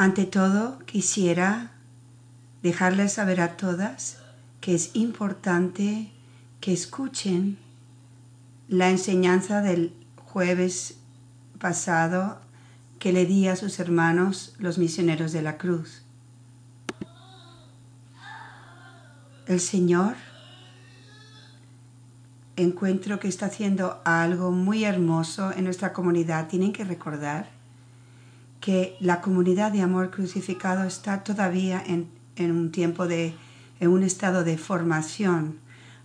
Ante todo, quisiera dejarles saber a todas que es importante que escuchen la enseñanza del jueves pasado que le di a sus hermanos los misioneros de la cruz. El Señor encuentro que está haciendo algo muy hermoso en nuestra comunidad. Tienen que recordar que la comunidad de amor crucificado está todavía en, un tiempo de, en un estado de formación.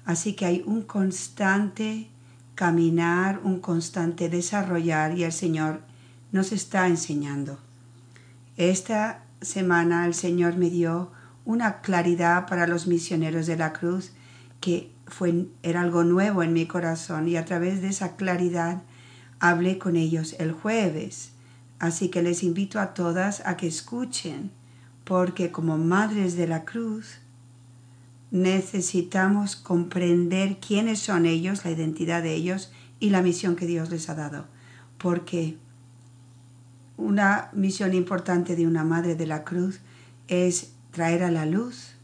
Así que hay un constante caminar, un constante desarrollar y el Señor nos está enseñando. Esta semana el Señor me dio una claridad para los misioneros de la cruz que fue, era algo nuevo en mi corazón y a través de esa claridad hablé con ellos el jueves Así que les invito a todas a que escuchen, porque como madres de la cruz necesitamos comprender quiénes son ellos, la identidad de ellos y la misión que Dios les ha dado. Porque una misión importante de una madre de la cruz es traer a la luz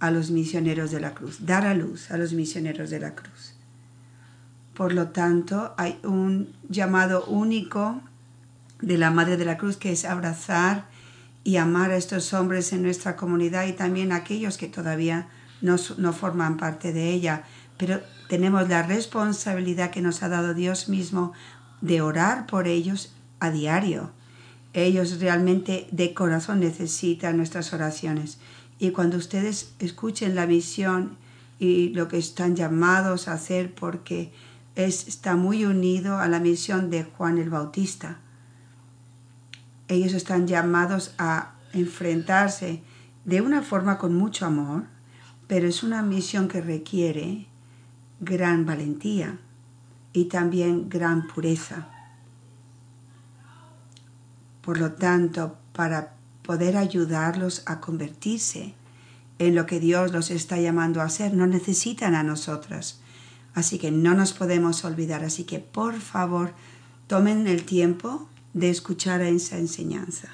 a los misioneros de la cruz, dar a luz a los misioneros de la cruz. Por lo tanto, hay un llamado único de la Madre de la Cruz, que es abrazar y amar a estos hombres en nuestra comunidad y también a aquellos que todavía no, no forman parte de ella. Pero tenemos la responsabilidad que nos ha dado Dios mismo de orar por ellos a diario. Ellos realmente de corazón necesitan nuestras oraciones. Y cuando ustedes escuchen la misión y lo que están llamados a hacer, porque es, está muy unido a la misión de Juan el Bautista ellos están llamados a enfrentarse de una forma con mucho amor, pero es una misión que requiere gran valentía y también gran pureza. Por lo tanto, para poder ayudarlos a convertirse en lo que Dios los está llamando a hacer, no necesitan a nosotras. Así que no nos podemos olvidar. Así que por favor, tomen el tiempo de escuchar esa enseñanza.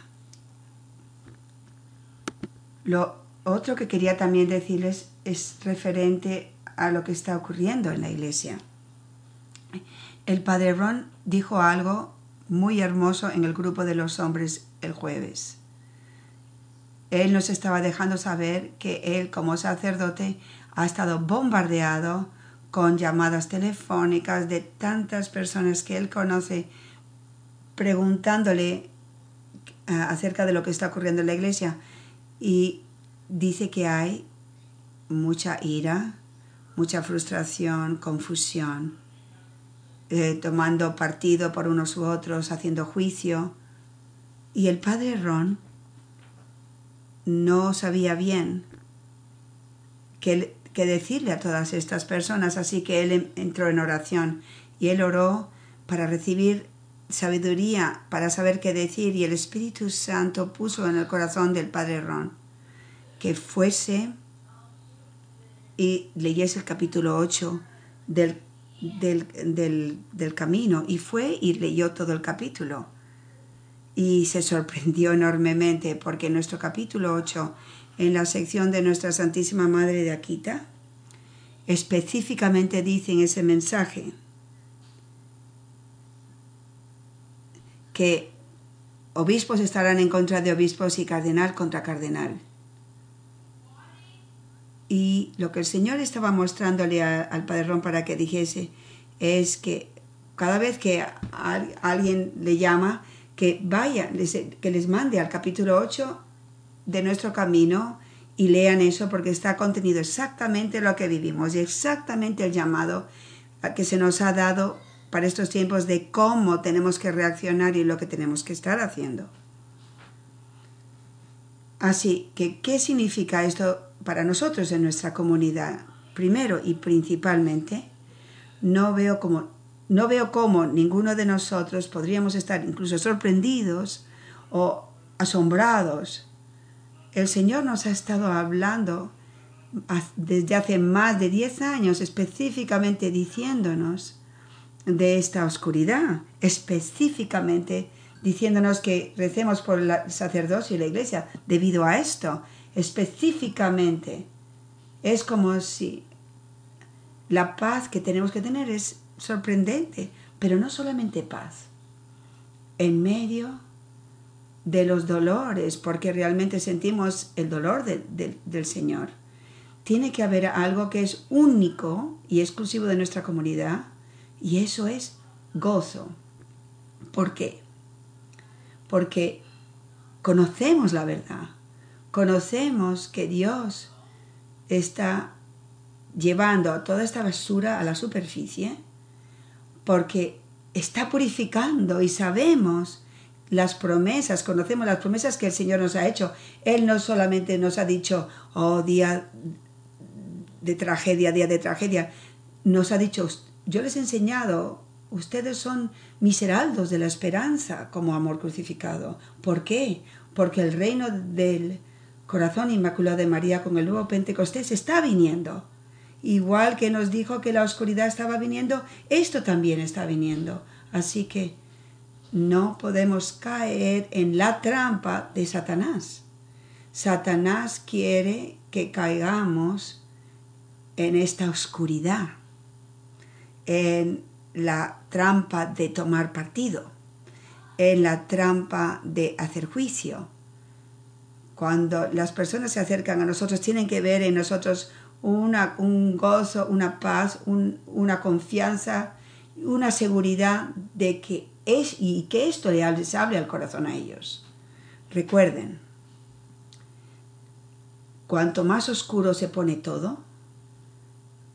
Lo otro que quería también decirles es referente a lo que está ocurriendo en la iglesia. El padre Ron dijo algo muy hermoso en el grupo de los hombres el jueves. Él nos estaba dejando saber que él como sacerdote ha estado bombardeado con llamadas telefónicas de tantas personas que él conoce preguntándole ah, acerca de lo que está ocurriendo en la iglesia y dice que hay mucha ira, mucha frustración, confusión, eh, tomando partido por unos u otros, haciendo juicio. Y el padre Ron no sabía bien qué, qué decirle a todas estas personas, así que él entró en oración y él oró para recibir sabiduría para saber qué decir y el Espíritu Santo puso en el corazón del Padre Ron que fuese y leyese el capítulo 8 del, del, del, camino. Y fue y leyó todo el capítulo. Y se sorprendió enormemente porque en nuestro capítulo 8 en la sección de nuestra Santísima Madre de Aquita específicamente dice ese mensaje que obispos estarán en contra de obispos y cardenal contra cardenal. Y lo que el Señor estaba mostrándole al Padre para que dijese es que cada vez que alguien le llama, que vaya, que les mande al capítulo 8 de nuestro camino y lean eso porque está contenido exactamente lo que vivimos y exactamente el llamado que se nos ha dado para estos tiempos de cómo tenemos que reaccionar y lo que tenemos que estar haciendo. Así que, ¿qué significa esto para nosotros en nuestra comunidad? Primero y principalmente, no veo como no veo cómo ninguno de nosotros podríamos estar incluso sorprendidos o asombrados. El Señor nos ha estado hablando desde hace más de 10 años específicamente diciéndonos de esta oscuridad, específicamente diciéndonos que recemos por el sacerdocio y la iglesia debido a esto. Específicamente, es como si la paz que tenemos que tener es sorprendente, pero no solamente paz. En medio de los dolores, porque realmente sentimos el dolor del Señor, tiene que haber algo que es único y exclusivo de nuestra comunidad, y eso es gozo. ¿Por qué? Porque conocemos la verdad, conocemos que Dios está llevando toda esta basura a la superficie, porque está purificando y sabemos las promesas, conocemos las promesas que el Señor nos ha hecho. Él no solamente nos ha dicho, oh, día de tragedia, día de tragedia, nos ha dicho, yo les he enseñado, ustedes son miseraldos de la esperanza como amor crucificado. ¿Por qué? Porque el reino del corazón inmaculado de María con el nuevo Pentecostés está viniendo. Igual que nos dijo que la oscuridad estaba viniendo, esto también está viniendo. Así que no podemos caer en la trampa de Satanás. Satanás quiere que caigamos en esta oscuridad, en la trampa de tomar partido, en la trampa de hacer juicio. Cuando las personas se acercan a nosotros, tienen que ver en nosotros una, un gozo, una paz, una confianza, una seguridad de que es y que esto les abre al corazón a ellos. Recuerden, cuanto más oscuro se pone todo,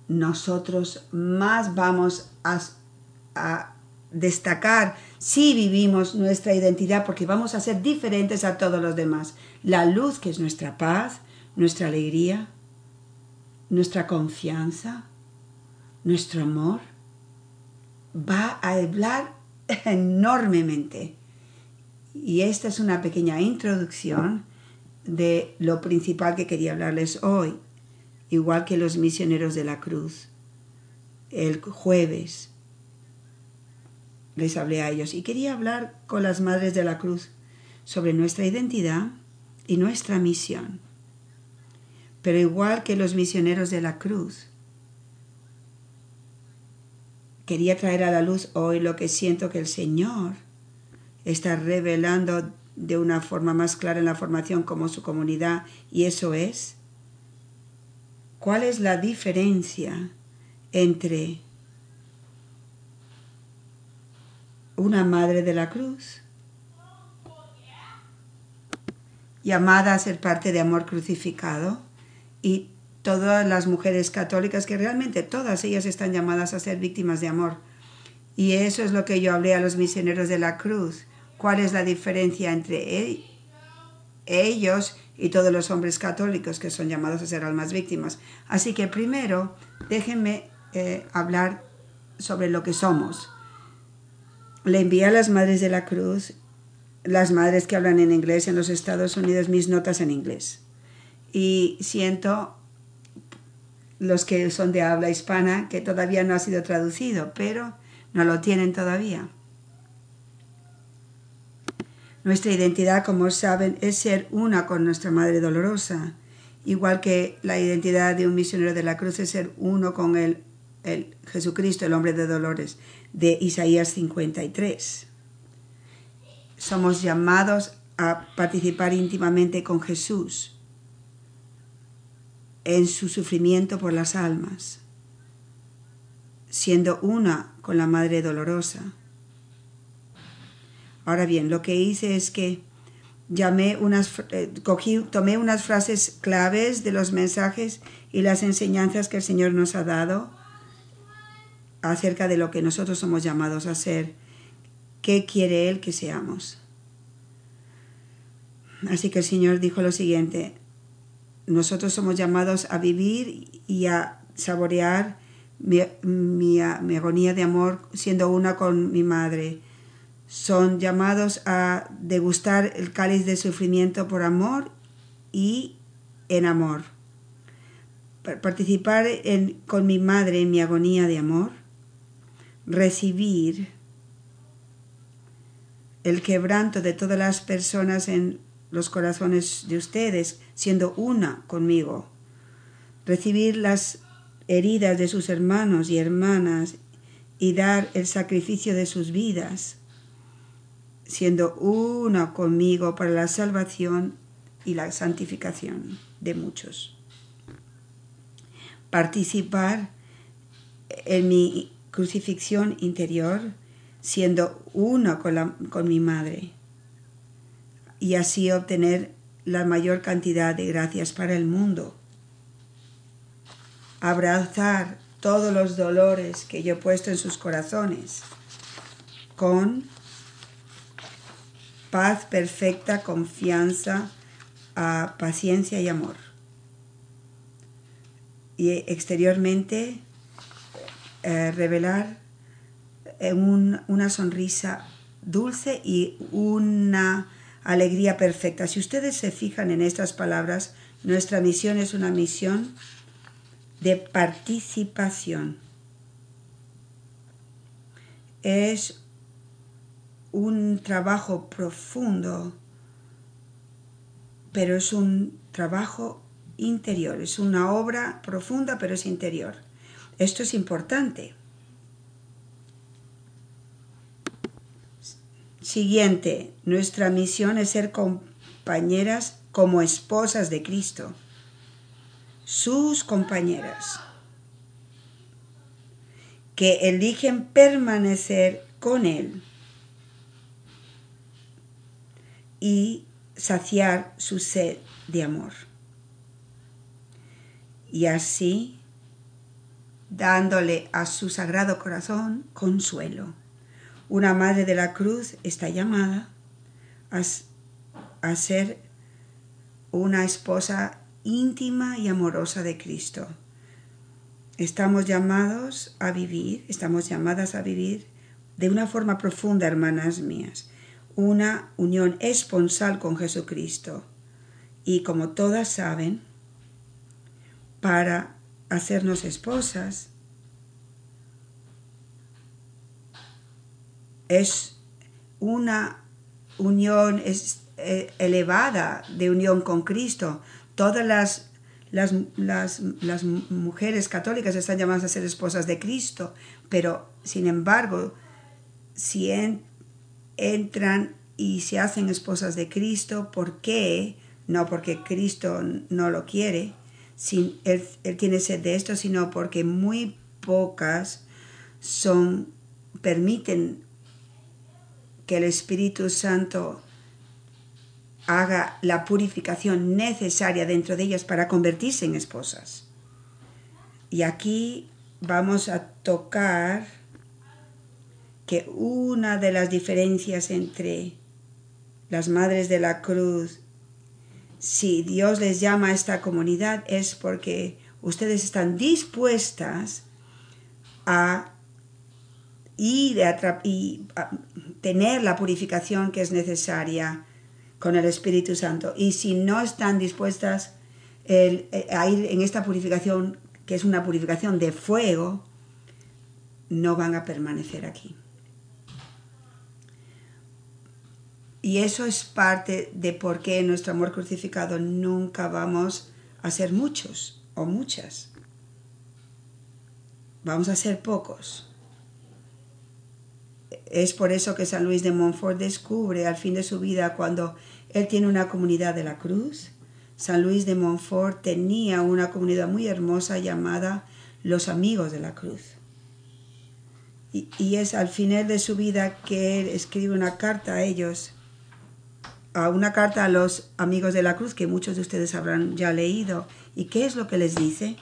nosotros más vamos a, destacar si vivimos nuestra identidad porque vamos a ser diferentes a todos los demás. La luz que es nuestra paz, nuestra alegría, nuestra confianza, nuestro amor, va a hablar enormemente. Y esta es una pequeña introducción de lo principal que quería hablarles hoy, igual que los misioneros de la cruz. El jueves les hablé a ellos y quería hablar con las madres de la cruz sobre nuestra identidad y nuestra misión. Pero igual que los misioneros de la cruz, quería traer a la luz hoy lo que siento que el Señor está revelando de una forma más clara en la formación como su comunidad y eso es cuál es la diferencia entre una madre de la cruz llamada a ser parte de amor crucificado y todas las mujeres católicas, que realmente todas ellas están llamadas a ser víctimas de amor. Y eso es lo que yo hablé a los misioneros de la cruz. ¿Cuál es la diferencia entre e-, ellos y todos los hombres católicos que son llamados a ser almas víctimas? Así que primero, déjenme eh, hablar sobre lo que somos. Le envié a las madres de la cruz, las madres que hablan en inglés en los Estados Unidos, mis notas en inglés. Y siento los que son de habla hispana, que todavía no ha sido traducido, pero no lo tienen todavía. Nuestra identidad, como saben, es ser una con nuestra Madre Dolorosa, igual que la identidad de un misionero de la cruz es ser uno con el, Jesucristo, el hombre de dolores, de Isaías 53. Somos llamados a participar íntimamente con Jesús en su sufrimiento por las almas, siendo una con la Madre Dolorosa. Ahora bien, lo que hice es que llamé unas, eh, cogí, tomé unas frases claves de los mensajes y las enseñanzas que el Señor nos ha dado acerca de lo que nosotros somos llamados a ser, qué quiere Él que seamos. Así que el Señor dijo lo siguiente, nosotros somos llamados a vivir y a saborear mi, agonía de amor siendo una con mi madre. Son llamados a degustar el cáliz de sufrimiento por amor y en amor. Participar con mi madre en mi agonía de amor. Recibir el quebranto de todas las personas en los corazones de ustedes, siendo una conmigo. Recibir las heridas de sus hermanos y hermanas y dar el sacrificio de sus vidas, siendo una conmigo para la salvación y la santificación de muchos. Participar en mi crucifixión interior, siendo una con, con mi madre, y así obtener la mayor cantidad de gracias para el mundo. Abrazar todos los dolores que yo he puesto en sus corazones con paz perfecta, confianza, ah, paciencia y amor. Y exteriormente eh, revelar eh, una sonrisa dulce y una alegría perfecta. Si ustedes se fijan en estas palabras, nuestra misión es una misión de participación. Es un trabajo profundo, pero es un trabajo interior, es una obra profunda, pero es interior. Esto es importante. Siguiente, nuestra misión es ser compañeras como esposas de Cristo, sus compañeras, que eligen permanecer con Él y saciar su sed de amor. Y así dándole a su sagrado corazón consuelo. Una madre de la cruz está llamada a, ser una esposa íntima y amorosa de Cristo. Estamos llamados a vivir, estamos llamadas a vivir de una forma profunda, hermanas mías, una unión esponsal con Jesucristo. Y como todas saben, para hacernos esposas es una unión eh, elevada de unión con Cristo. Todas las, las, las, mujeres católicas están llamadas a ser esposas de Cristo, pero sin embargo, si entran y se hacen esposas de Cristo, ¿por qué? No porque Cristo no lo quiere, sin, él, tiene sed de esto, sino porque muy pocas son, permiten que el Espíritu Santo haga la purificación necesaria dentro de ellas para convertirse en esposas. Y aquí vamos a tocar que una de las diferencias entre las madres de la cruz si Dios les llama a esta comunidad es porque ustedes están dispuestas a ir a y tener la purificación que es necesaria con el Espíritu Santo. Y si no están dispuestas eh, a ir en esta purificación, que es una purificación de fuego, no van a permanecer aquí. Y eso es parte de por qué en nuestro amor crucificado nunca vamos a ser muchos o muchas. Vamos a ser pocos. Es por eso que San Luis de Montfort descubre al fin de su vida cuando él tiene una comunidad de la cruz. San Luis de Montfort tenía una comunidad muy hermosa llamada los amigos de la cruz. Y, y es al final de su vida que él escribe una carta a ellos a una carta a los amigos de la cruz que muchos de ustedes habrán ya leído. ¿Y qué es lo que les dice?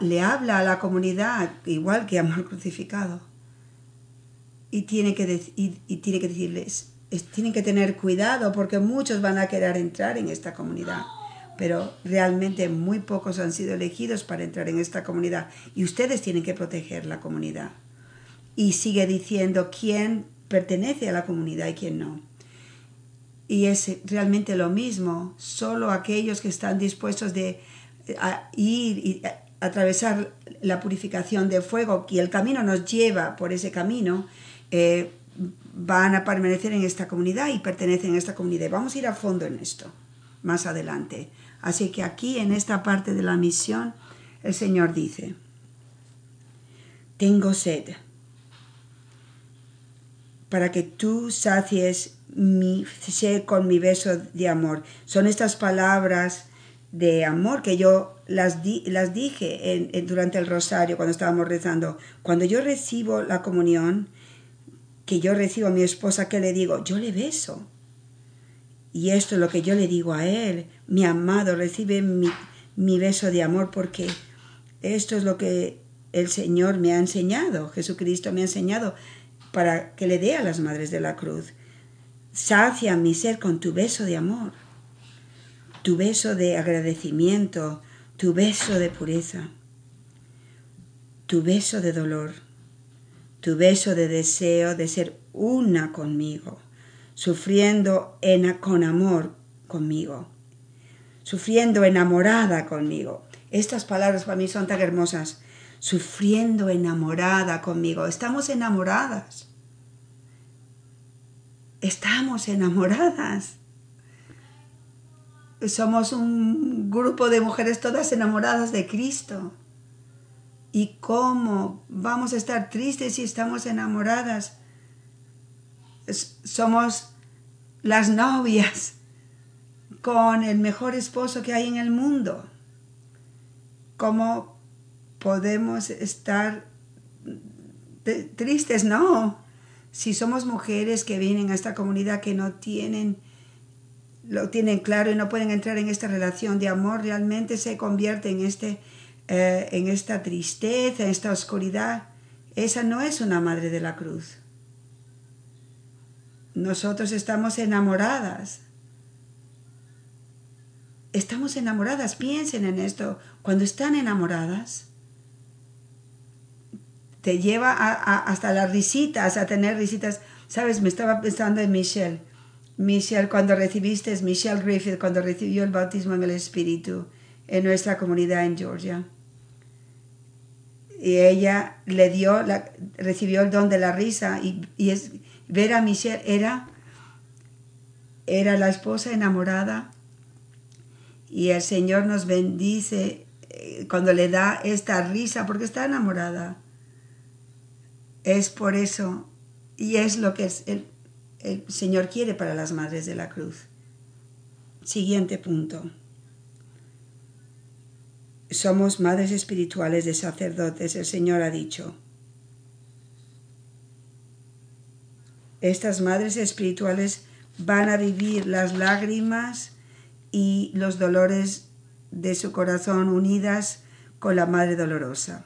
le habla a la comunidad igual que amor crucificado. Y tiene que, y, tiene que decirles, tienen que tener cuidado porque muchos van a querer entrar en esta comunidad. Pero realmente muy pocos han sido elegidos para entrar en esta comunidad. Y ustedes tienen que proteger la comunidad. Y sigue diciendo, ¿quién pertenece a la comunidad y quien no. Y es realmente lo mismo, solo aquellos que están dispuestos de ir y atravesar la purificación de fuego y el camino nos lleva por ese camino, eh, van a permanecer en esta comunidad y pertenecen a esta comunidad. Vamos a ir a fondo en esto más adelante. Así que aquí en esta parte de la misión el Señor dice, tengo sed para que tú sacies mi sed con mi beso de amor. Son estas palabras de amor que yo las, las dije durante el rosario cuando estábamos rezando. Cuando yo recibo la comunión, que yo recibo a mi esposa, que le digo? Yo le beso. Y esto es lo que yo le digo a él. Mi amado recibe mi, mi beso de amor porque esto es lo que el Señor me ha enseñado, Jesucristo me ha enseñado para que le dé a las madres de la cruz. Sacia mi ser con tu beso de amor, tu beso de agradecimiento, tu beso de pureza, tu beso de dolor, tu beso de deseo de ser una conmigo, sufriendo en, con amor conmigo, sufriendo enamorada conmigo, estas palabras para mí son tan hermosas. Sufriendo enamorada conmigo. Estamos enamoradas. Estamos enamoradas. Somos un grupo de mujeres todas enamoradas de Cristo. ¿Y cómo vamos a estar tristes si estamos enamoradas? Somos las novias con el mejor esposo que hay en el mundo. ¿Cómo podemos estar tristes? No. Si somos mujeres que vienen a esta comunidad que no tienen lo tienen claro y no pueden entrar en esta relación de amor, realmente se convierte en, este, eh, en esta tristeza, en esta oscuridad. Esa no es una madre de la cruz. Nosotros estamos enamoradas estamos enamoradas, piensen en esto, cuando están enamoradas, te lleva hasta las risitas, a tener risitas. Sabes, me estaba pensando en Michelle. Michelle, cuando recibiste, Michelle Griffith, cuando recibió el bautismo en el Espíritu en nuestra comunidad en Georgia. Y ella le dio, la, recibió el don de la risa y, y es, ver a Michelle era, era la esposa enamorada y el Señor nos bendice eh, cuando le da esta risa porque está enamorada. Es por eso y es lo que el, Señor quiere para las madres de la cruz. Siguiente punto. Somos madres espirituales de sacerdotes, el Señor ha dicho. Estas madres espirituales van a vivir las lágrimas y los dolores de su corazón unidas con la Madre Dolorosa.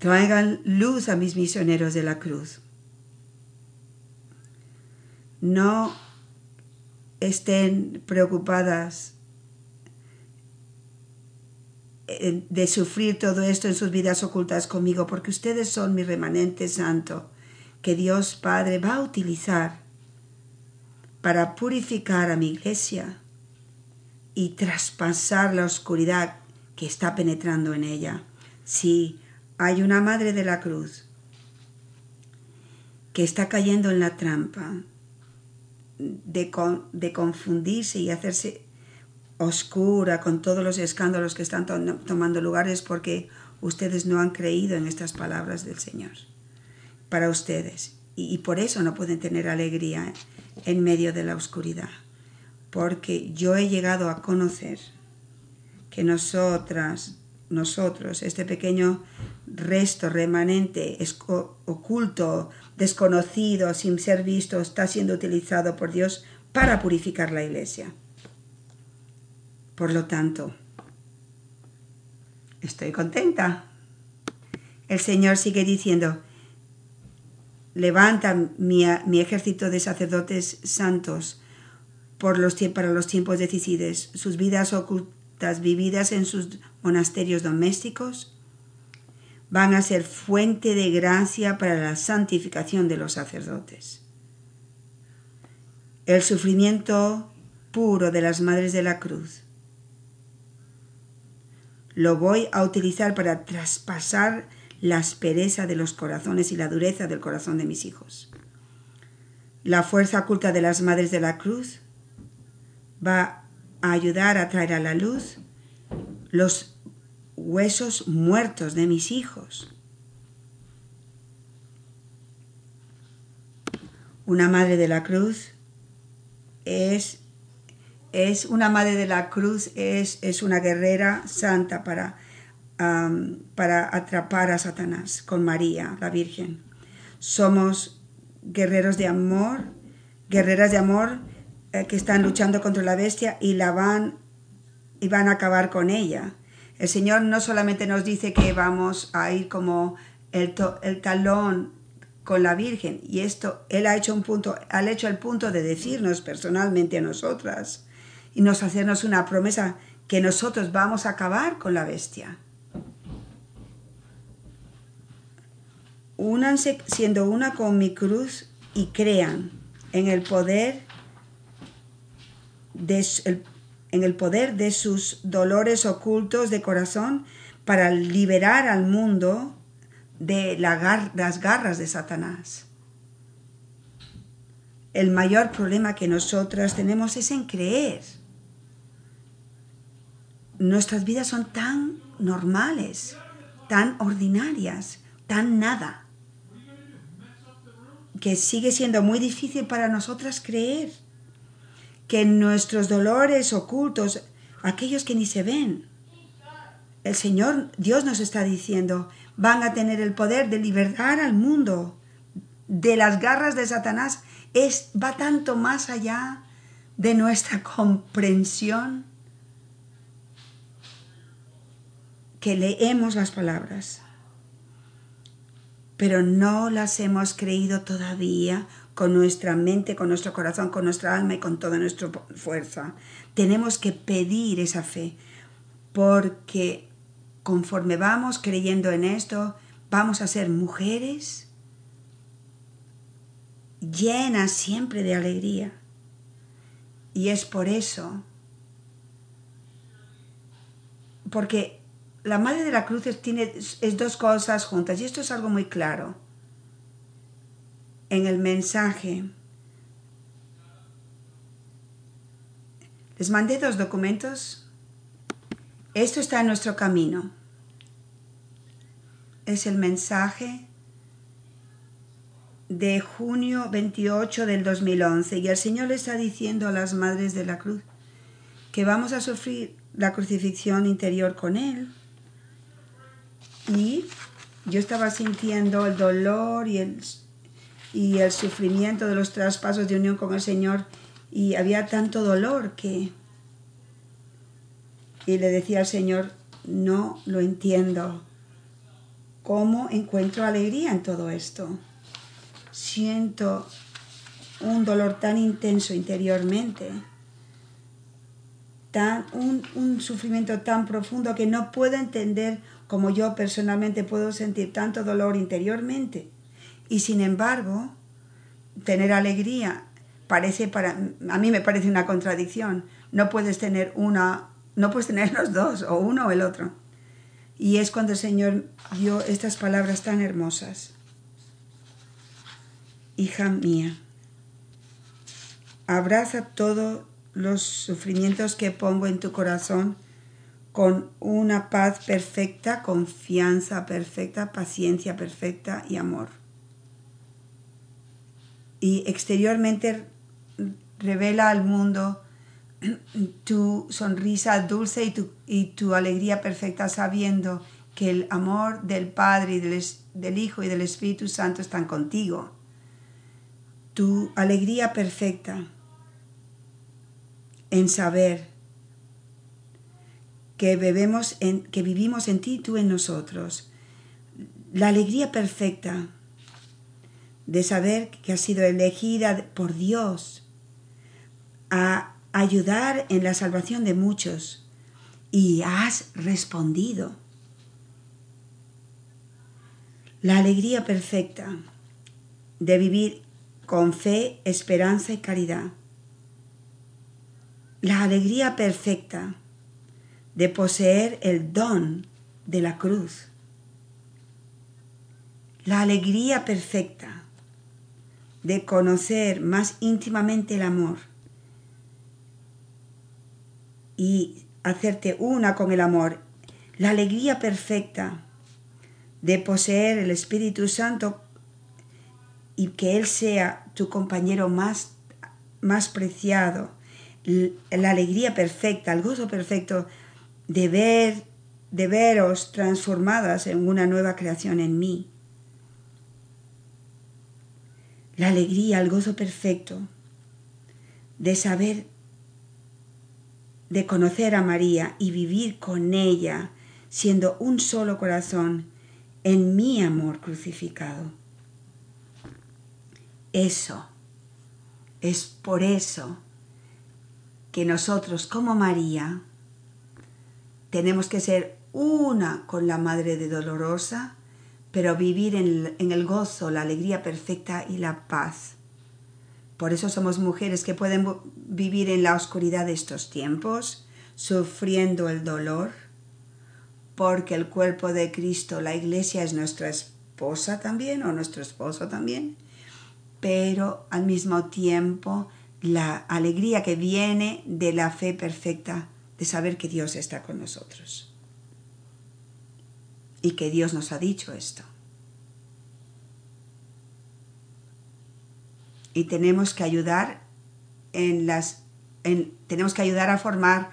Traigan luz a mis misioneros de la cruz. No estén preocupadas de sufrir todo esto en sus vidas ocultas conmigo, porque ustedes son mi remanente santo, que Dios Padre va a utilizar para purificar a mi iglesia y traspasar la oscuridad que está penetrando en ella. Sí, hay una madre de la cruz que está cayendo en la trampa de, de confundirse y hacerse oscura con todos los escándalos que están tomando lugares porque ustedes no han creído en estas palabras del Señor para ustedes. Y, y por eso no pueden tener alegría en medio de la oscuridad, porque yo he llegado a conocer que nosotras, nosotros, este pequeño resto remanente, oculto, desconocido, sin ser visto, está siendo utilizado por Dios para purificar la iglesia. Por lo tanto, estoy contenta. El Señor sigue diciendo, levanta mi, ejército de sacerdotes santos por los, para los tiempos decididos, sus vidas ocultas vividas en sus monasterios domésticos, van a ser fuente de gracia para la santificación de los sacerdotes. El sufrimiento puro de las madres de la cruz lo voy a utilizar para traspasar la aspereza de los corazones y la dureza del corazón de mis hijos. La fuerza oculta de las madres de la cruz va a ayudar a traer a la luz los huesos muertos de mis hijos. Una madre de la cruz es, es una madre de la cruz, es, es una guerrera santa para, para atrapar a Satanás con María, la Virgen. Somos guerreros de amor, guerreras de amor eh, que están luchando contra la bestia y la van y van a acabar con ella. El Señor no solamente nos dice que vamos a ir como el, el talón con la Virgen, y esto Él ha hecho un punto, ha hecho el punto de decirnos personalmente a nosotras y nos hacernos una promesa que nosotros vamos a acabar con la bestia. Únanse siendo una con mi cruz y crean en el poder en el poder de sus dolores ocultos de corazón para liberar al mundo de las garras de Satanás. El mayor problema que nosotras tenemos es en creer. Nuestras vidas son tan normales, tan ordinarias, tan nada, que sigue siendo muy difícil para nosotras creer que nuestros dolores ocultos, aquellos que ni se ven, el Señor Dios nos está diciendo, van a tener el poder de liberar al mundo de las garras de Satanás. Es, va tanto más allá de nuestra comprensión que leemos las palabras, pero no las hemos creído todavía con nuestra mente, con nuestro corazón, con nuestra alma y con toda nuestra fuerza. Tenemos que pedir esa fe, porque conforme vamos creyendo en esto, vamos a ser mujeres llenas siempre de alegría. Y es por eso, porque la Madre de la Cruz tiene, es dos cosas juntas, y esto es algo muy claro en el mensaje. Les mandé dos documentos. Esto está en nuestro camino. Es el mensaje de junio 28 del 2011 y el Señor le está diciendo a las madres de la cruz que vamos a sufrir la crucifixión interior con Él. Y yo estaba sintiendo el dolor y el y el sufrimiento de los traspasos de unión con el Señor y había tanto dolor que... Y le decía al Señor, no lo entiendo. ¿Cómo encuentro alegría en todo esto? Siento un dolor tan intenso interiormente, tan, un, un sufrimiento tan profundo que no puedo entender cómo yo personalmente puedo sentir tanto dolor interiormente y sin embargo, tener alegría parece para a mí me parece una contradicción. No puedes tener una, no puedes tener los dos, o uno o el otro. Y es cuando el Señor dio estas palabras tan hermosas. Hija mía, abraza todos los sufrimientos que pongo en tu corazón con una paz perfecta, confianza perfecta, paciencia perfecta y amor y exteriormente revela al mundo tu sonrisa dulce y tu, y tu alegría perfecta sabiendo que el amor del Padre y del, del Hijo y del Espíritu Santo están contigo. Tu alegría perfecta en saber que, bebemos en, que vivimos en ti y tú en nosotros. La alegría perfecta de saber que has sido elegida por Dios a ayudar en la salvación de muchos y has respondido. La alegría perfecta de vivir con fe, esperanza y caridad. La alegría perfecta de poseer el don de la cruz la alegría perfecta de conocer más íntimamente el amor y hacerte una con el amor, la alegría perfecta de poseer el Espíritu Santo y que Él sea tu compañero más, más preciado, la alegría perfecta, el gozo perfecto de ver, de veros transformadas en una nueva creación en mí. La alegría, el gozo perfecto de saber, de conocer a María y vivir con ella, siendo un solo corazón en mi amor crucificado. Eso, es por eso que nosotros como María tenemos que ser una con la Madre de Dolorosa, pero vivir en, el gozo, la alegría perfecta y la paz. Por eso somos mujeres que pueden vivir en la oscuridad de estos tiempos, sufriendo el dolor, porque el cuerpo de Cristo, la iglesia, es nuestra esposa también o nuestro esposo también pero al mismo tiempo la alegría que viene de la fe perfecta de saber que Dios está con nosotros y que Dios nos ha dicho esto. Y tenemos que ayudar en las tenemos que ayudar a formar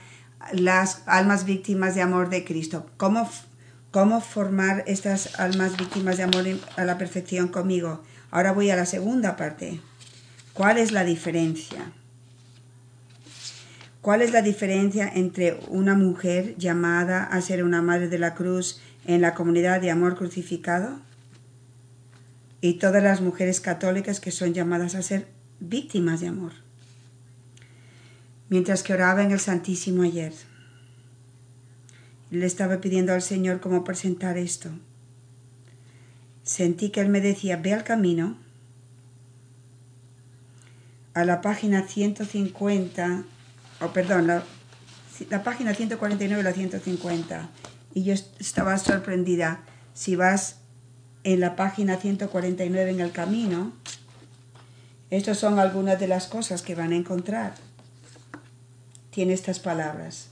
las almas víctimas de amor de Cristo. ¿Cómo, cómo formar estas almas víctimas de amor a la perfección conmigo? Ahora voy a la segunda parte. ¿Cuál es la diferencia? ¿Cuál es la diferencia entre una mujer llamada a ser una madre de la cruz en la comunidad de amor crucificado y todas las mujeres católicas que son llamadas a ser víctimas de amor? Mientras que oraba en el Santísimo ayer, le estaba pidiendo al Señor cómo presentar esto sentí que él me decía, ve al camino, a la página 150, o perdón, la, la página 149 y la 150. Y yo estaba sorprendida. Si vas en la página 149 en el camino, estas son algunas de las cosas que van a encontrar. Tiene estas palabras.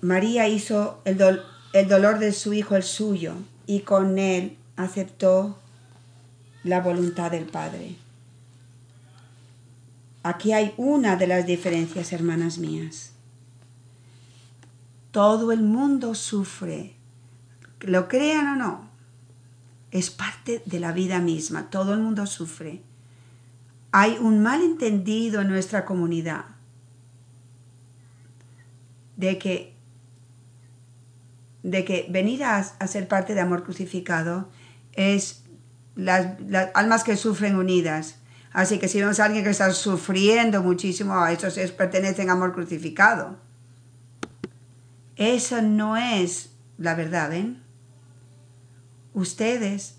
María hizo el, el dolor de su hijo el suyo y con él aceptó la voluntad del Padre. Aquí hay una de las diferencias, hermanas mías. Todo el mundo sufre, lo crean o no, es parte de la vida misma, todo el mundo sufre. Hay un malentendido en nuestra comunidad de que de que venir a, ser parte de Amor Crucificado es las, almas que sufren unidas. Así que si vemos a alguien que está sufriendo muchísimo, a esos es, pertenecen a Amor Crucificado. Eso no es la verdad, ¿ven? Ustedes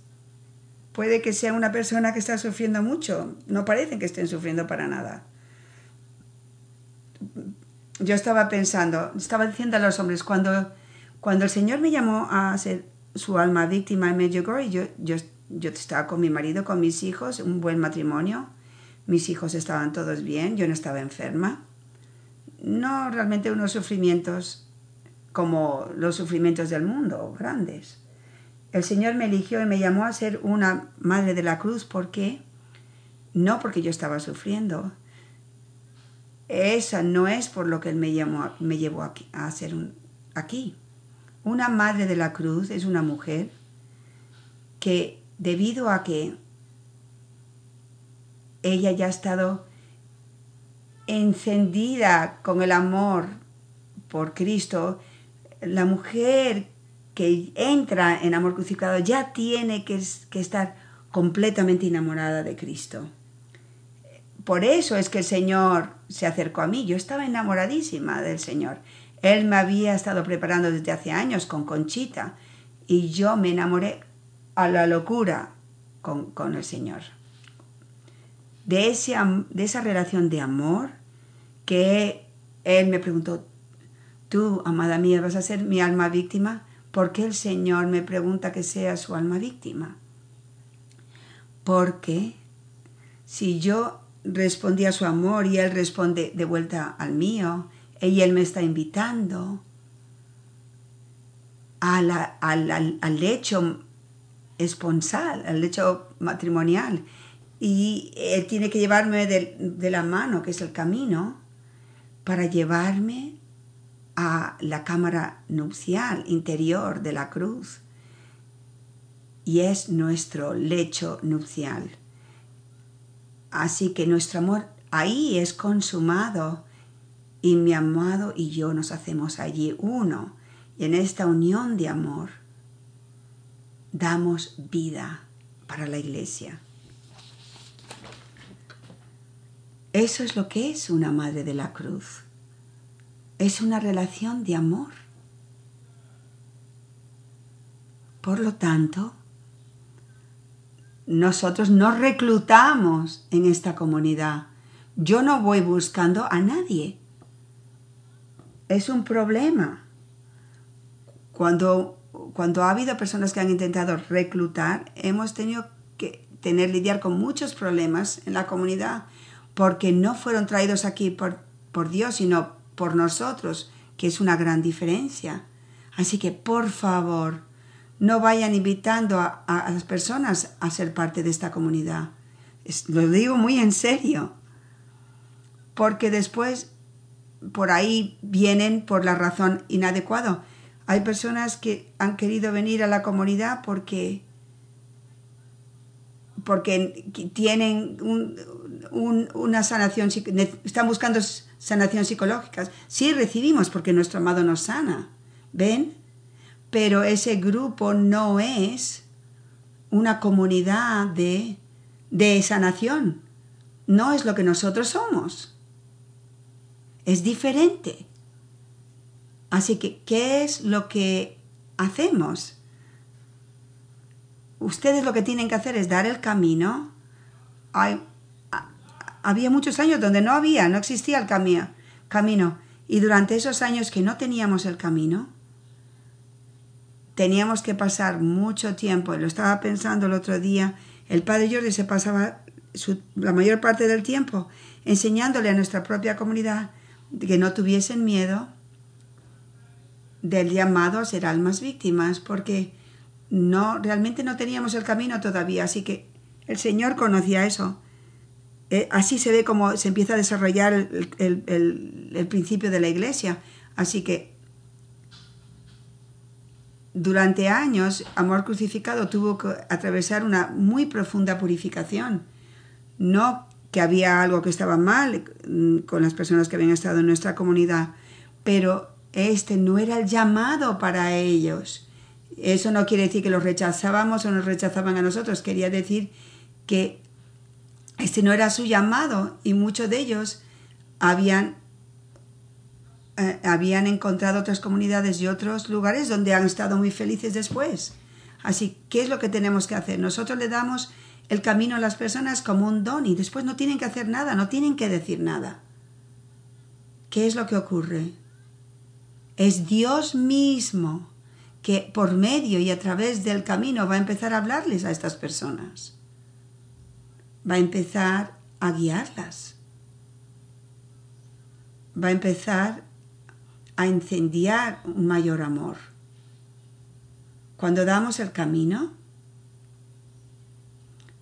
puede que sea una persona que está sufriendo mucho, no parecen que estén sufriendo para nada. Yo estaba pensando, estaba diciendo a los hombres, cuando cuando el Señor me llamó a ser su alma víctima en Medjugorje, yo, yo, yo estaba con mi marido, con mis hijos, un buen matrimonio. Mis hijos estaban todos bien, yo no estaba enferma. No realmente unos sufrimientos como los sufrimientos del mundo, grandes. El Señor me eligió y me llamó a ser una madre de la cruz. ¿Por qué? No porque yo estaba sufriendo. Esa no es por lo que Él me, llamó, me llevó aquí, a ser un, aquí. Una madre de la cruz es una mujer que debido a que ella ya ha estado encendida con el amor por Cristo, la mujer que entra en amor crucificado ya tiene que, estar completamente enamorada de Cristo. Por eso es que el Señor se acercó a mí. Yo estaba enamoradísima del Señor. Él me había estado preparando desde hace años con Conchita y yo me enamoré a la locura con, el Señor. De, ese, de esa relación de amor que él me preguntó, tú, amada mía, vas a ser mi alma víctima? ¿Por qué el Señor me pregunta que sea su alma víctima? Porque si yo respondí a su amor y Él responde de vuelta al mío, y Él me está invitando al, al, lecho esponsal, al lecho matrimonial, y Él tiene que llevarme de, de la mano, que es el camino, para llevarme a la cámara nupcial interior de la cruz. Y es nuestro lecho nupcial. Así que nuestro amor ahí es consumado y mi amado y yo nos hacemos allí uno y en esta unión de amor damos vida para la iglesia. Eso es lo que es una madre de la cruz es una relación de amor. Por lo tanto, nosotros no reclutamos en esta comunidad. Yo no voy buscando a nadie. Es un problema. Cuando, cuando ha habido personas que han intentado reclutar, hemos tenido que tener lidiar con muchos problemas en la comunidad porque no fueron traídos aquí por, por Dios, sino por nosotros, que es una gran diferencia. Así que, por favor, no vayan invitando a, las personas a ser parte de esta comunidad. lo digo muy en serio. Porque después por ahí vienen por la razón inadecuada. Hay personas que han querido venir a la comunidad porque, porque tienen una sanación, están buscando sanación psicológica. Sí recibimos porque nuestro amado nos sana. ¿Ven? Pero ese grupo no es una comunidad de, de sanación. No es lo que nosotros somos. Es diferente. Así que, ¿qué es lo que hacemos? Ustedes lo que tienen que hacer es dar el camino. Había muchos años donde no había, no existía el camino, camino. Y durante esos años que no teníamos el camino, teníamos que pasar mucho tiempo, lo estaba pensando el otro día, el padre Jordi se pasaba la mayor parte del tiempo enseñándole a nuestra propia comunidad que no tuviesen miedo del llamado a ser almas víctimas, porque no realmente no teníamos el camino todavía, así que el Señor conocía eso. Eh, así se ve como se empieza a desarrollar el, principio de la iglesia. Así que durante años Amor Crucificado tuvo que atravesar una muy profunda purificación. No que había algo que estaba mal mm, con las personas que habían estado en nuestra comunidad, pero este no era el llamado para ellos. Eso no quiere decir que los rechazábamos o nos rechazaban a nosotros, quería decir que este no era su llamado y muchos de ellos habían, eh, habían encontrado otras comunidades y otros lugares donde han estado muy felices después. Así, ¿qué es lo que tenemos que hacer? Nosotros le damos el camino a las personas como un don y después no tienen que hacer nada, no tienen que decir nada. ¿Qué es lo que ocurre? Es Dios mismo que por medio y a través del camino va a empezar a hablarles a estas personas va a empezar a guiarlas. Va a empezar a incendiar un mayor amor. Cuando damos el camino,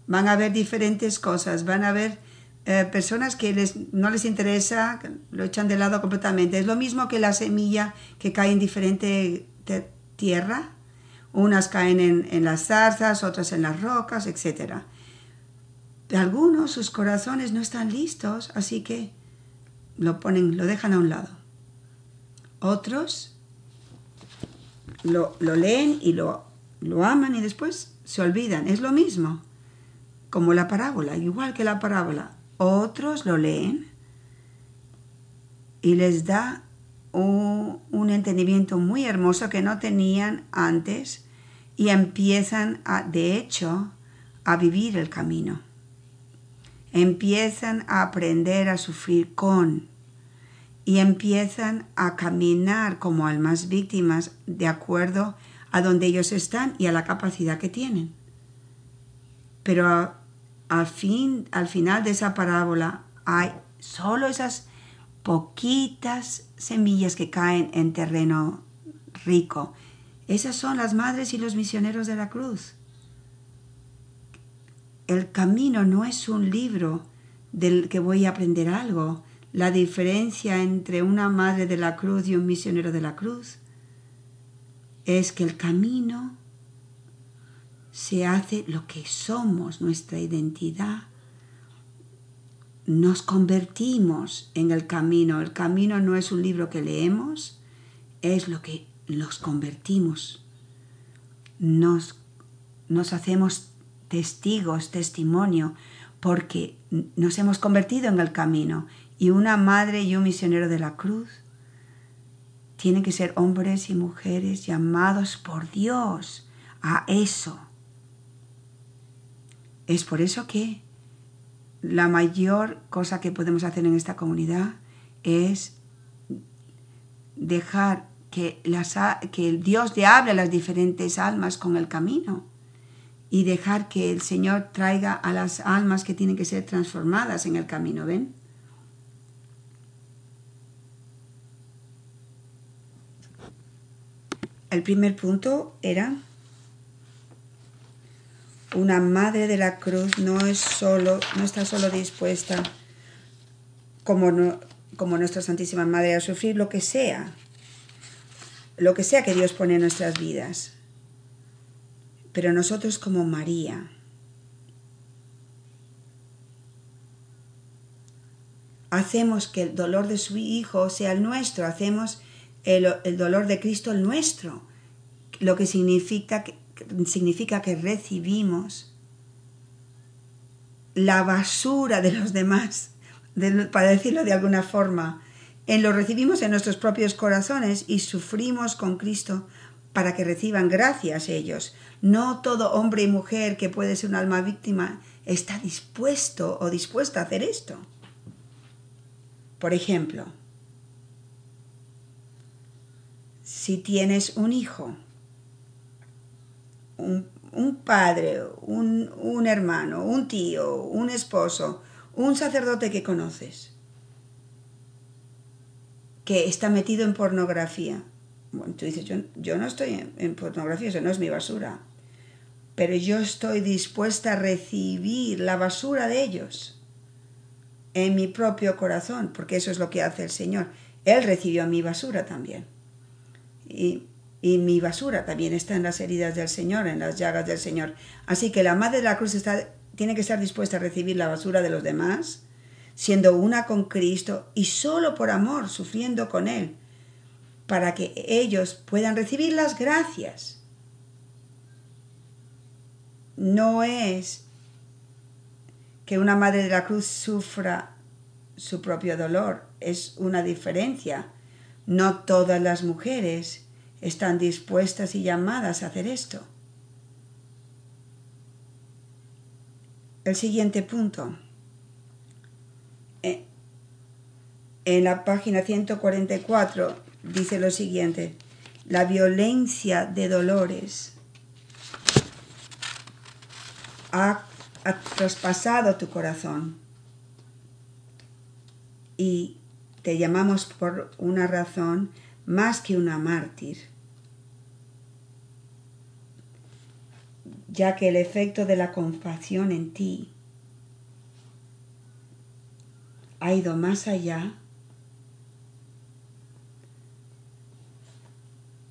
van a haber diferentes cosas, van a haber eh, personas que no les interesa, lo echan de lado completamente. Es lo mismo que la semilla que cae en diferente tierra. Unas caen en, en, las zarzas, otras en las rocas, etc algunos sus corazones no están listos, así que lo ponen, lo dejan a un lado. Otros lo, leen y lo, lo aman y después se olvidan. Es lo mismo, como la parábola, igual que la parábola. Otros lo leen y les da un, entendimiento muy hermoso que no tenían antes y empiezan, a, de hecho, a vivir el camino empiezan a aprender a sufrir con y empiezan a caminar como almas víctimas de acuerdo a donde ellos están y a la capacidad que tienen. Pero al, fin, al final de esa parábola hay solo esas poquitas semillas que caen en terreno rico. Esas son las madres y los misioneros de la cruz. El camino no es un libro del que voy a aprender algo. La diferencia entre una madre de la cruz y un misionero de la cruz es que el camino se hace lo que somos, nuestra identidad. Nos convertimos en el camino. El camino no es un libro que leemos, es lo que nos convertimos. Nos, nos hacemos testigos, testimonio, porque nos hemos convertido en el camino. Y una madre y un misionero de la cruz tienen que ser hombres y mujeres llamados por Dios a eso. Es por eso que la mayor cosa que podemos hacer en esta comunidad es dejar que, las, Dios le hable a las diferentes almas con el camino y dejar que el Señor traiga a las almas que tienen que ser transformadas en el camino, ¿ven? El primer punto era una madre de la cruz no es solo, no está solo dispuesta como, como nuestra Santísima Madre a sufrir lo que sea, lo que sea que Dios pone en nuestras vidas. Pero nosotros como María, hacemos que el dolor de su Hijo sea el nuestro, hacemos el, el dolor de Cristo el nuestro, lo que significa que, significa que recibimos la basura de los demás, para decirlo de alguna forma. En lo recibimos en nuestros propios corazones y sufrimos con Cristo para que reciban gracias ellos. No todo hombre y mujer que puede ser un alma víctima está dispuesto o dispuesta a hacer esto. Por ejemplo, si tienes un hijo un, padre, un, un hermano, un tío, un esposo, un sacerdote que conoces, que está metido en pornografía. Bueno, tú dices, yo, yo no estoy en, en, pornografía, eso no es mi basura. Pero yo estoy dispuesta a recibir la basura de ellos en mi propio corazón, porque eso es lo que hace el Señor. Él recibió mi basura también. Y y mi basura también está en las heridas del Señor, en las llagas del Señor. Así que la Madre de la Cruz tiene que estar dispuesta a recibir la basura de los demás, siendo una con Cristo y solo por amor, sufriendo con Él, para que ellos puedan recibir las gracias. No es que una Madre de la Cruz sufra su propio dolor, es una diferencia. No todas las mujeres están dispuestas y llamadas a hacer esto. El siguiente punto. Eh, en la página 144 dice lo siguiente. La violencia de dolores ha, ha traspasado tu corazón y te llamamos por una razón más que una mártir. Ya que el efecto de la compasión en ti ha ido más allá,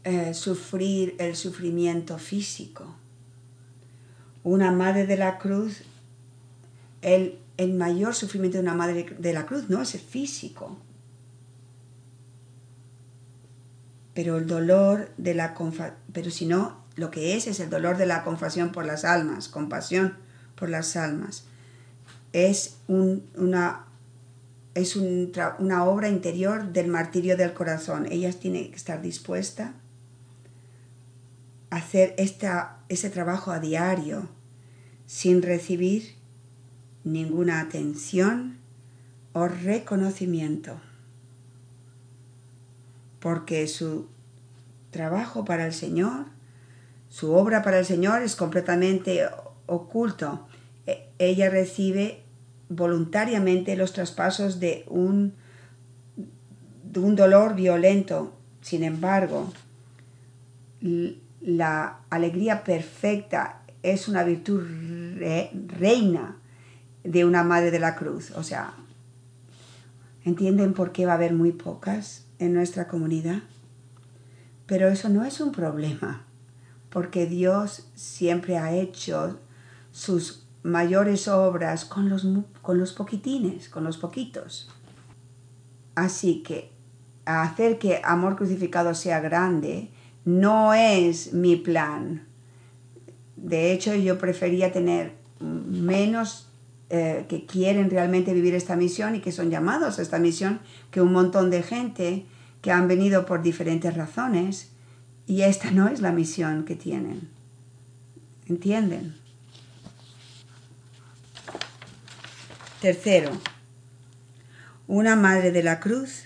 eh, sufrir el sufrimiento físico. Una madre de la cruz, el, el mayor sufrimiento de una madre de la cruz no es el físico, pero el dolor de la pero si no lo que es es el dolor de la compasión por las almas, compasión por las almas. Es, una, es una obra interior del martirio del corazón. Ella tiene que estar dispuesta a hacer esta, ese trabajo a diario sin recibir ninguna atención o reconocimiento. porque su trabajo para el Señor, su obra para el Señor es completamente oculto. E, ella recibe voluntariamente los traspasos de un, de un dolor violento. Sin embargo, la alegría perfecta es una virtud reina de una madre de la cruz. O sea, ¿entienden por qué va a haber muy pocas en nuestra comunidad? Pero eso no es un problema, porque Dios siempre ha hecho sus mayores obras con los, con los poquitines, con los poquitos. Así que hacer que amor crucificado sea grande no es mi plan. De hecho, yo prefería tener menos eh, que quieren realmente vivir esta misión y que son llamados a esta misión que un montón de gente que han venido por diferentes razones y esta no es la misión que tienen. ¿Entienden? Tercero, una madre de la cruz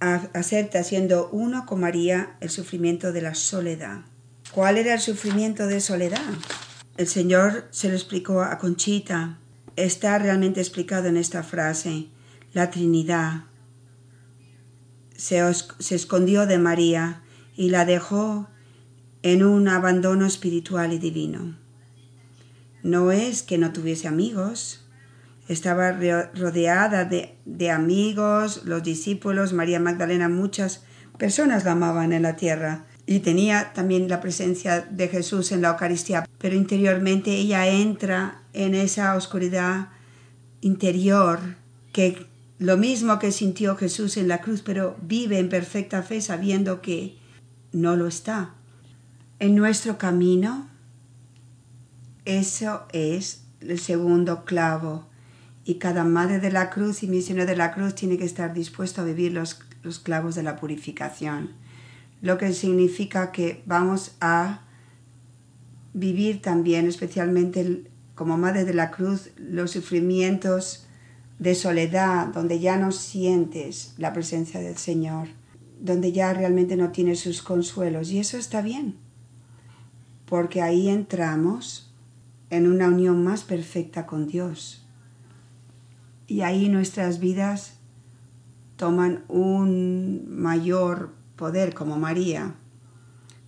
acepta siendo uno con María el sufrimiento de la soledad. ¿Cuál era el sufrimiento de soledad? El Señor se lo explicó a Conchita. Está realmente explicado en esta frase. La Trinidad se, escondió de María y la dejó en un abandono espiritual y divino. No es que no tuviese amigos, estaba rodeada de, amigos, los discípulos, María Magdalena, muchas personas la amaban en la tierra y tenía también la presencia de Jesús en la Eucaristía, pero interiormente ella entra en esa oscuridad interior que lo mismo que sintió Jesús en la cruz, pero vive en perfecta fe sabiendo que no lo está. En nuestro camino eso es el segundo clavo. Y cada madre de la cruz y misionero de la cruz tiene que estar dispuesto a vivir los, los clavos de la purificación. Lo que significa que vamos a vivir también, especialmente como madre de la cruz, los sufrimientos de soledad, donde ya no sientes la presencia del Señor, donde ya realmente no tienes sus consuelos. Y eso está bien, porque ahí entramos en una unión más perfecta con Dios. Y ahí nuestras vidas toman un mayor poder como María.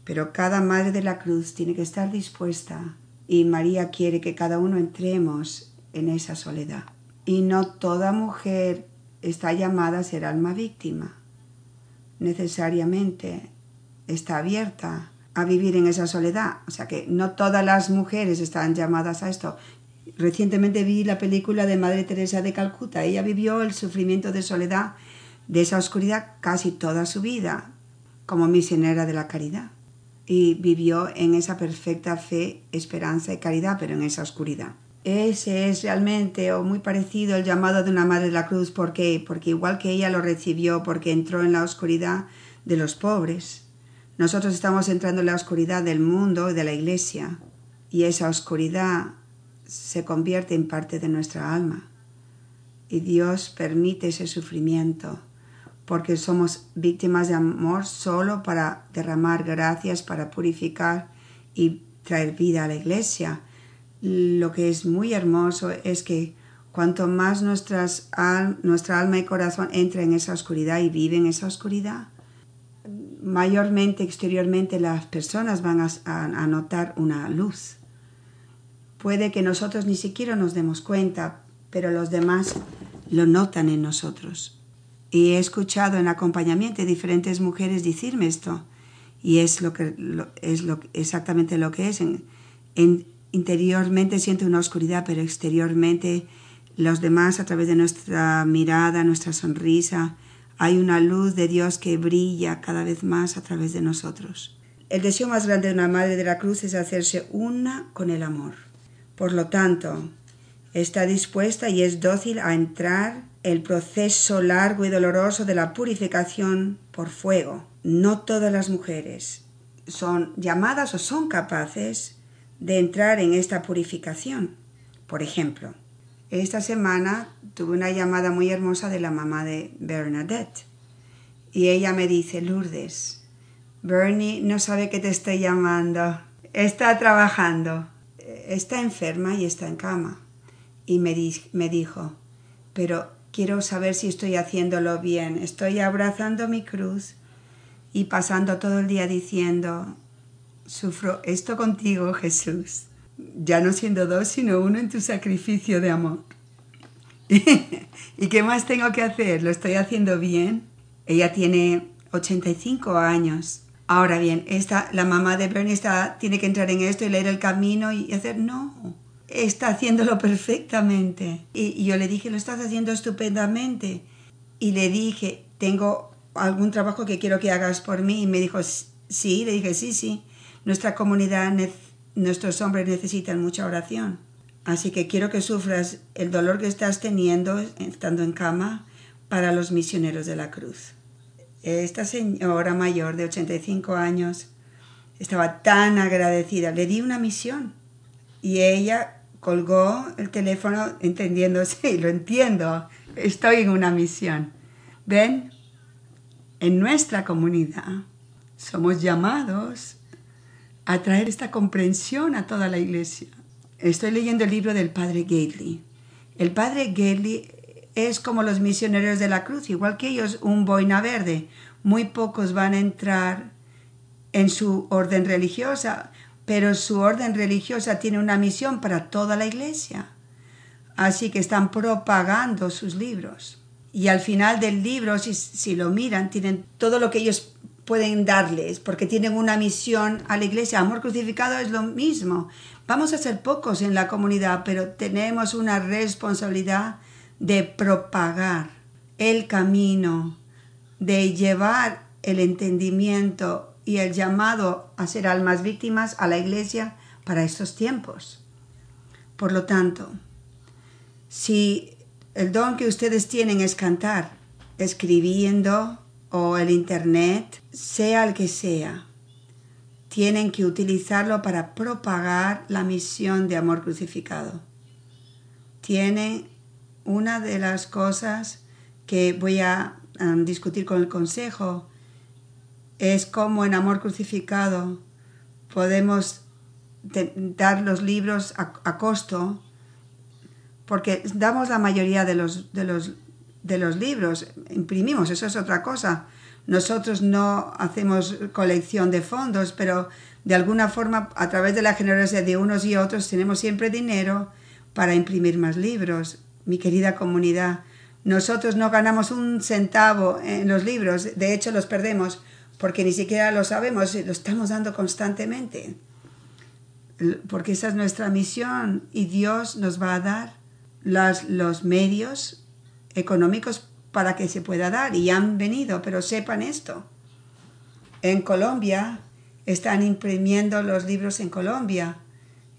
Pero cada madre de la cruz tiene que estar dispuesta y María quiere que cada uno entremos en esa soledad. Y no toda mujer está llamada a ser alma víctima. Necesariamente está abierta a vivir en esa soledad. O sea que no todas las mujeres están llamadas a esto. Recientemente vi la película de Madre Teresa de Calcuta. Ella vivió el sufrimiento de soledad, de esa oscuridad, casi toda su vida, como misionera de la caridad. Y vivió en esa perfecta fe, esperanza y caridad, pero en esa oscuridad. Ese es realmente o muy parecido el llamado de una Madre de la Cruz. ¿Por qué? Porque igual que ella lo recibió, porque entró en la oscuridad de los pobres, nosotros estamos entrando en la oscuridad del mundo y de la iglesia y esa oscuridad se convierte en parte de nuestra alma. Y Dios permite ese sufrimiento porque somos víctimas de amor solo para derramar gracias, para purificar y traer vida a la iglesia. Lo que es muy hermoso es que cuanto más nuestra alma y corazón entra en esa oscuridad y vive en esa oscuridad, mayormente exteriormente las personas van a, notar una luz. Puede que nosotros ni siquiera nos demos cuenta, pero los demás lo notan en nosotros. Y he escuchado en acompañamiento de diferentes mujeres decirme esto, y es, lo que, es lo, exactamente lo que es. Interiormente siento una oscuridad, pero exteriormente los demás, a través de nuestra mirada, nuestra sonrisa, hay una luz de Dios que brilla cada vez más a través de nosotros. El deseo más grande de una madre de la cruz es hacerse una con el amor. Por lo tanto, está dispuesta y es dócil a entrar el proceso largo y doloroso de la purificación por fuego. No todas las mujeres son llamadas o son capaces de entrar en esta purificación. Por ejemplo, Esta semana tuve una llamada muy hermosa de la mamá de Bernadette y ella me dice, Lourdes, Bernie no sabe que te estoy llamando, está trabajando, está enferma y está en cama. Y me, me dijo, pero quiero saber si estoy haciéndolo bien, estoy abrazando mi cruz y pasando todo el día diciendo, sufro esto contigo, Jesús, ya no siendo dos, sino uno en tu sacrificio de amor. ¿Y qué más tengo que hacer? ¿Lo estoy haciendo bien? Ella tiene 85 años. Ahora bien, esta, la mamá de Bernie está, tiene que entrar en esto y leer el camino y hacer, no, está haciéndolo perfectamente. Y, y yo le dije, lo estás haciendo estupendamente. Y le dije, tengo algún trabajo que quiero que hagas por mí. Y me dijo, sí, le dije, sí, sí. Nuestra comunidad, nuestros hombres necesitan mucha oración. Así que quiero que sufras el dolor que estás teniendo estando en cama para los misioneros de la cruz. Esta señora mayor de 85 años estaba tan agradecida. Le di una misión y ella colgó el teléfono entendiendo, sí, lo entiendo, estoy en una misión. ¿Ven? En nuestra comunidad somos llamados a esta comprensión a toda la iglesia. Estoy leyendo el libro del padre Gately. El padre Gately es como los misioneros de la cruz, igual que ellos, un boina verde. Muy pocos van a entrar en su orden religiosa, pero su orden religiosa tiene una misión para toda la iglesia. Así que están propagando sus libros. Y al final del libro, si, si lo miran, tienen todo lo que ellos pueden darles, porque tienen una misión a la iglesia. Amor crucificado es lo mismo. Vamos a ser pocos en la comunidad, pero tenemos una responsabilidad de propagar el camino, de llevar el entendimiento y el llamado a ser almas víctimas a la iglesia para estos tiempos. Por lo tanto, si el don que ustedes tienen es cantar, escribiendo, o el Internet, sea el que sea, tienen que utilizarlo para propagar la misión de amor crucificado. Tiene una de las cosas que voy a discutir con el Consejo es cómo en amor crucificado podemos dar los libros a, costo, porque damos la mayoría de los, de los de los libros, imprimimos, eso es otra cosa. Nosotros no hacemos colección de fondos, pero de alguna forma, a través de la generosidad de unos y otros, tenemos siempre dinero para imprimir más libros. Mi querida comunidad, nosotros no ganamos un centavo en los libros, de hecho los perdemos porque ni siquiera lo sabemos, lo estamos dando constantemente. Porque esa es nuestra misión y Dios nos va a dar las, los medios económicos para que se pueda dar y han venido, pero sepan esto. En Colombia están imprimiendo los libros en Colombia.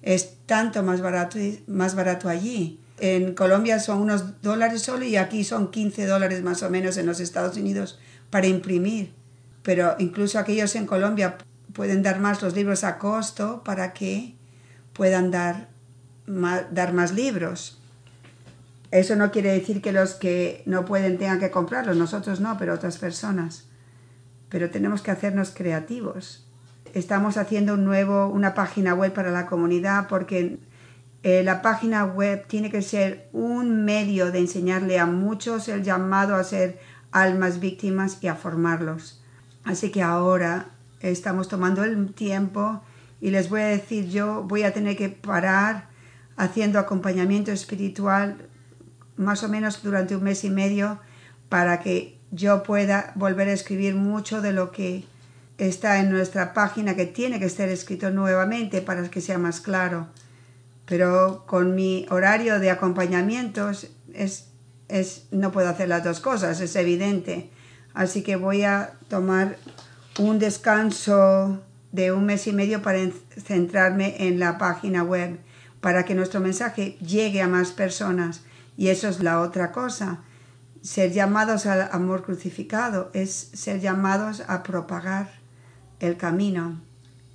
Es tanto más barato, más barato allí. En Colombia son unos dólares solo y aquí son 15 dólares más o menos en los Estados Unidos para imprimir. Pero incluso aquellos en Colombia pueden dar más los libros a costo para que puedan dar dar más libros. Eso no quiere decir que los que no pueden tengan que comprarlos, nosotros no, pero otras personas. Pero tenemos que hacernos creativos. Estamos haciendo un nuevo, una página web para la comunidad porque eh, la página web tiene que ser un medio de enseñarle a muchos el llamado a ser almas víctimas y a formarlos. Así que ahora estamos tomando el tiempo y les voy a decir, yo voy a tener que parar haciendo acompañamiento espiritual más o menos durante un mes y medio para que yo pueda volver a escribir mucho de lo que está en nuestra página que tiene que estar escrito nuevamente para que sea más claro. Pero con mi horario de acompañamientos es, es, no puedo hacer las dos cosas, es evidente. Así que voy a tomar un descanso de un mes y medio para centrarme en la página web, para que nuestro mensaje llegue a más personas y eso es la otra cosa. Ser llamados al amor crucificado es ser llamados a propagar el camino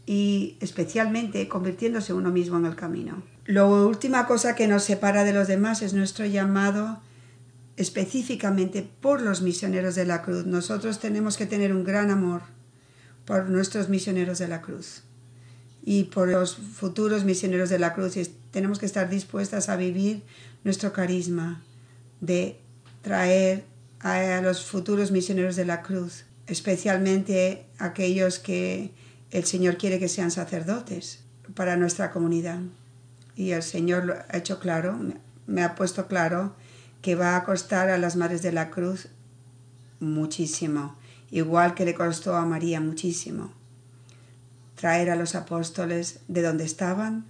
y especialmente convirtiéndose uno mismo en el camino. La última cosa que nos separa de los demás es nuestro llamado específicamente por los misioneros de la cruz. Nosotros tenemos que tener un gran amor por nuestros misioneros de la cruz y por los futuros misioneros de la cruz. Tenemos que estar dispuestas a vivir nuestro carisma de traer a los futuros misioneros de la cruz, especialmente aquellos que el Señor quiere que sean sacerdotes para nuestra comunidad. Y el Señor ha hecho claro, me ha puesto claro que va a costar a las madres de la cruz muchísimo, igual que le costó a María muchísimo. Traer a los apóstoles de donde estaban,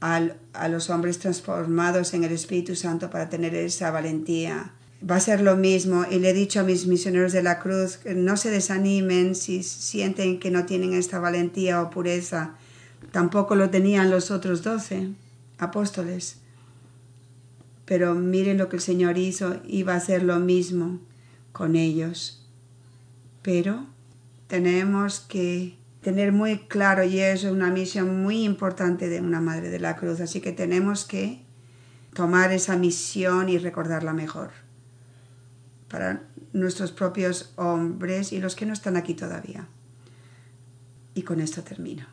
a los hombres transformados en el Espíritu Santo para tener esa valentía. Va a ser lo mismo y le he dicho a mis misioneros de la cruz que no se desanimen si sienten que no tienen esta valentía o pureza. Tampoco lo tenían los otros doce apóstoles pero miren lo que el Señor hizo y va a hacer lo mismo con ellos. Pero tenemos que tener muy claro, y es una misión muy importante de una Madre de la Cruz, así que tenemos que tomar esa misión y recordarla mejor para nuestros propios hombres y los que no están aquí todavía. Y con esto termino.